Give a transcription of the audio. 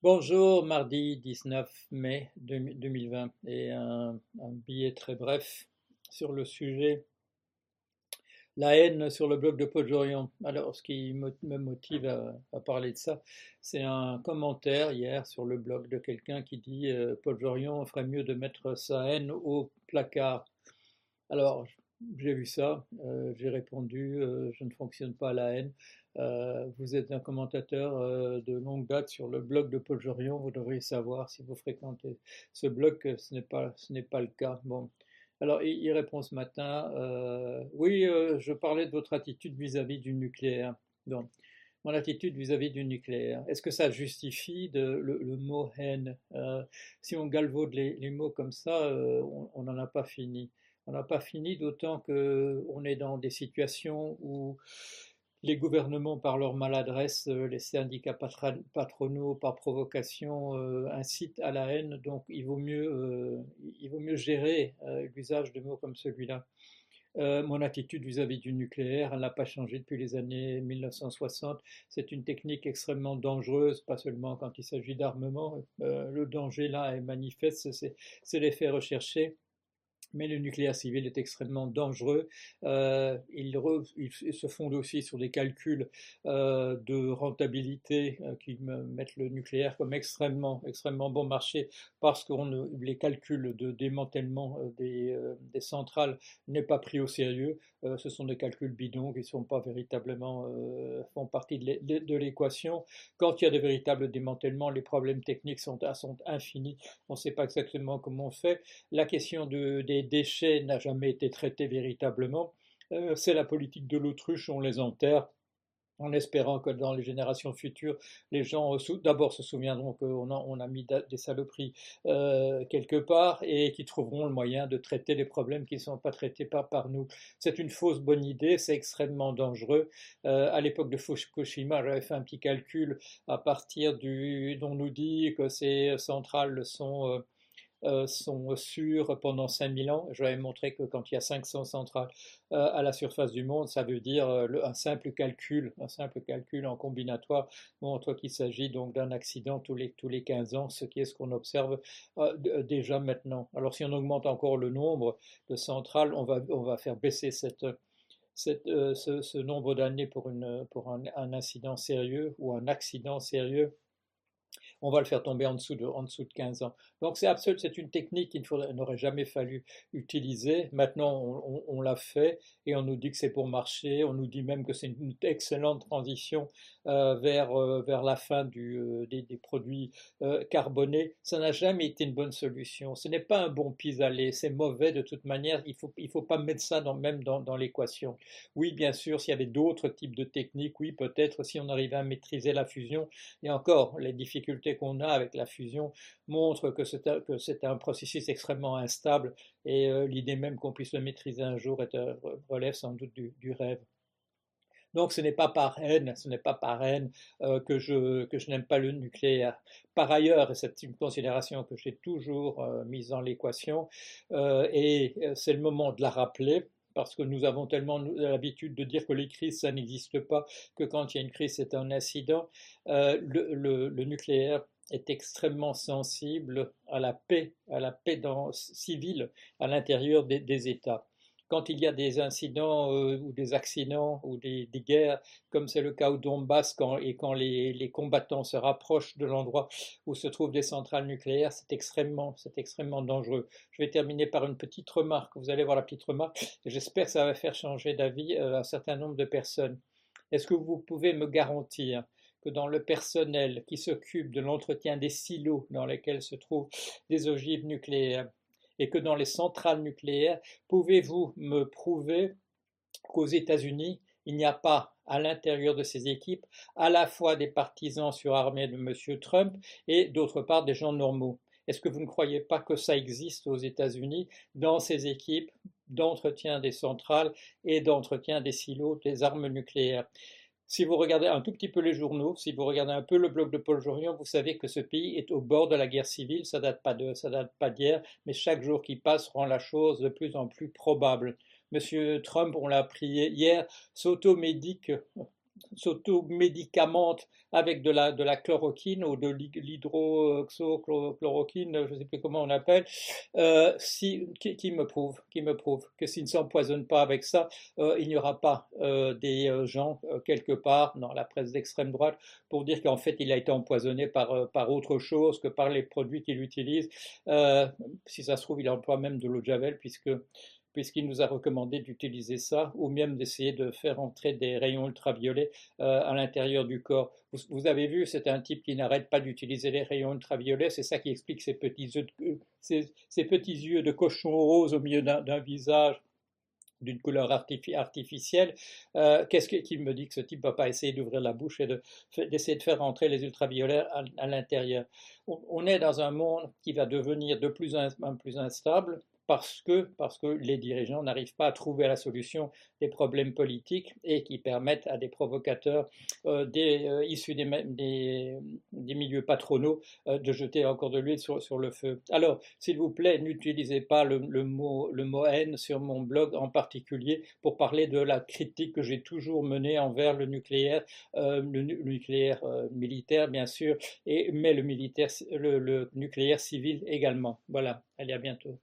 Bonjour, mardi 19 mai 2020 et un, billet très bref sur le sujet la haine sur le blog de Paul Jorion. Alors, ce qui me motive à, à parler de ça, c'est un commentaire hier sur le blog de quelqu'un qui dit euh, Paul Jorion ferait mieux de mettre sa haine au placard. Alors, j'ai vu ça, euh, j'ai répondu euh, je ne fonctionne pas à la haine. Euh, vous êtes un commentateur de longue date sur le blog de Paul Jorion, vous devriez savoir si vous fréquentez ce blog ce n'est pas, ce n'est pas le cas. Bon. Alors, il, répond ce matin, oui, je parlais de votre attitude vis-à-vis du nucléaire. Donc, mon attitude vis-à-vis du nucléaire. Est-ce que ça justifie le, mot haine? Si on galvaude les, mots comme ça, on n'en a pas fini. On n'a pas fini, d'autant qu'on est dans des situations où les gouvernements, par leur maladresse, euh, les syndicats patronaux, par provocation, euh, incitent à la haine. Donc, il vaut mieux, euh, il vaut mieux gérer l'usage de mots comme celui-là. Mon attitude vis-à-vis du nucléaire, n'a pas changé depuis les années 1960. C'est une technique extrêmement dangereuse, pas seulement quand il s'agit d'armement. Le danger là est manifeste, c'est l'effet recherché. Mais le nucléaire civil est extrêmement dangereux. Euh, il, se fonde aussi sur des calculs euh, de rentabilité euh, qui mettent le nucléaire comme extrêmement, extrêmement bon marché parce que les calculs de démantèlement des, centrales n'est pas pris au sérieux. Ce sont des calculs bidons qui ne sont pas véritablement font partie de l'équation. Quand il y a de véritables démantèlements, les problèmes techniques sont, sont infinis. On ne sait pas exactement comment on fait. La question de, des déchets n'a jamais été traitée véritablement. Euh, c'est la politique de l'autruche, on les enterre en espérant que dans les générations futures, les gens d'abord se souviendront qu'on a, mis des saloperies euh, quelque part et qui trouveront le moyen de traiter les problèmes qui ne sont pas traités par, par nous. C'est une fausse bonne idée, c'est extrêmement dangereux. Euh, à l'époque de Fukushima, j'avais fait un petit calcul à partir du dont on nous dit que ces centrales sont sont sûrs pendant 5000 ans. Je vais montrer que quand il y a 500 centrales euh, à la surface du monde, ça veut dire euh, un simple calcul, un simple calcul en combinatoire montre qu'il s'agit donc d'un accident tous les, tous les 15 ans, ce qui est ce qu'on observe euh, déjà maintenant. Alors si on augmente encore le nombre de centrales, on va, faire baisser euh, ce, nombre d'années pour, un incident sérieux ou un accident sérieux on va le faire tomber en dessous de, en dessous de 15 ans. Donc c'est absolu, c'est une technique qu'il n'aurait jamais fallu utiliser. Maintenant, on, l'a fait et on nous dit que c'est pour marcher. On nous dit même que c'est une excellente transition euh, vers, euh, vers la fin euh, des, des, produits carbonés. Ça n'a jamais été une bonne solution. Ce n'est pas un bon pis-aller. C'est mauvais de toute manière. Il ne faut, il faut pas mettre ça dans, même dans, dans l'équation. Oui, bien sûr, s'il y avait d'autres types de techniques, oui, peut-être si on arrivait à maîtriser la fusion. Et encore, les difficultés qu'on a avec la fusion montre que c'est un, processus extrêmement instable et euh, l'idée même qu'on puisse le maîtriser un jour est, relève sans doute du, rêve. Donc ce n'est pas par haine, ce n'est pas par haine euh, que je, que je n'aime pas le nucléaire. Par ailleurs, c'est une considération que j'ai toujours euh, mise dans l'équation, et c'est le moment de la rappeler, parce que nous avons tellement l'habitude de dire que les crises, ça n'existe pas, que quand il y a une crise, c'est un incident. Euh, le, nucléaire est extrêmement sensible à la paix, à la paix civile à l'intérieur des États quand il y a des incidents euh, ou des accidents ou des, guerres, comme c'est le cas au Donbass, et quand les, les, combattants se rapprochent de l'endroit où se trouvent des centrales nucléaires, c'est extrêmement, c'est extrêmement dangereux. Je vais terminer par une petite remarque. Vous allez voir la petite remarque. J'espère que ça va faire changer d'avis euh, un certain nombre de personnes. Est-ce que vous pouvez me garantir que dans le personnel qui s'occupe de l'entretien des silos dans lesquels se trouvent des ogives nucléaires, et que dans les centrales nucléaires, pouvez-vous me prouver qu'aux États-Unis, il n'y a pas à l'intérieur de ces équipes à la fois des partisans surarmés de M. Trump et d'autre part des gens normaux? Est-ce que vous ne croyez pas que ça existe aux États-Unis dans ces équipes d'entretien des centrales et d'entretien des silos des armes nucléaires? Si vous regardez un tout petit peu les journaux, si vous regardez un peu le blog de Paul Jorion, vous savez que ce pays est au bord de la guerre civile. Ça date pas de, ça date pas d'hier, mais chaque jour qui passe rend la chose de plus en plus probable. Monsieur Trump, on l'a appris hier, s'automédique s'auto-médicamente avec de la, de la chloroquine ou de l'hydroxychloroquine, je ne sais plus comment on appelle, euh, si, qui, me prouve, qui me prouve que s'il ne s'empoisonne pas avec ça, euh, il n'y aura pas euh, des gens quelque part dans la presse d'extrême droite pour dire qu'en fait il a été empoisonné par, par autre chose que par les produits qu'il utilise. si ça se trouve, il emploie même de l'eau de javel puisque puisqu'il nous a recommandé d'utiliser ça, ou même d'essayer de faire entrer des rayons ultraviolets euh, à l'intérieur du corps. Vous, avez vu, c'est un type qui n'arrête pas d'utiliser les rayons ultraviolets, c'est ça qui explique ces petits yeux de, ces, petits yeux de cochon rose au milieu d'un visage d'une couleur artificielle, euh, qu'est-ce qui me dit que ce type ne va pas essayer d'ouvrir la bouche et d'essayer de, faire entrer les ultraviolets à, l'intérieur? On, est dans un monde qui va devenir de plus en plus instable, parce que, parce que les dirigeants n'arrivent pas à trouver la solution des problèmes politiques et qui permettent à des provocateurs euh, euh, issus des, milieux patronaux euh, de jeter encore de l'huile sur, le feu. Alors, s'il vous plaît, n'utilisez pas le, mot, haine sur mon blog en particulier pour parler de la critique que j'ai toujours menée envers le nucléaire, le, nucléaire militaire bien sûr, et, mais le, le nucléaire civil également. Voilà, allez à bientôt.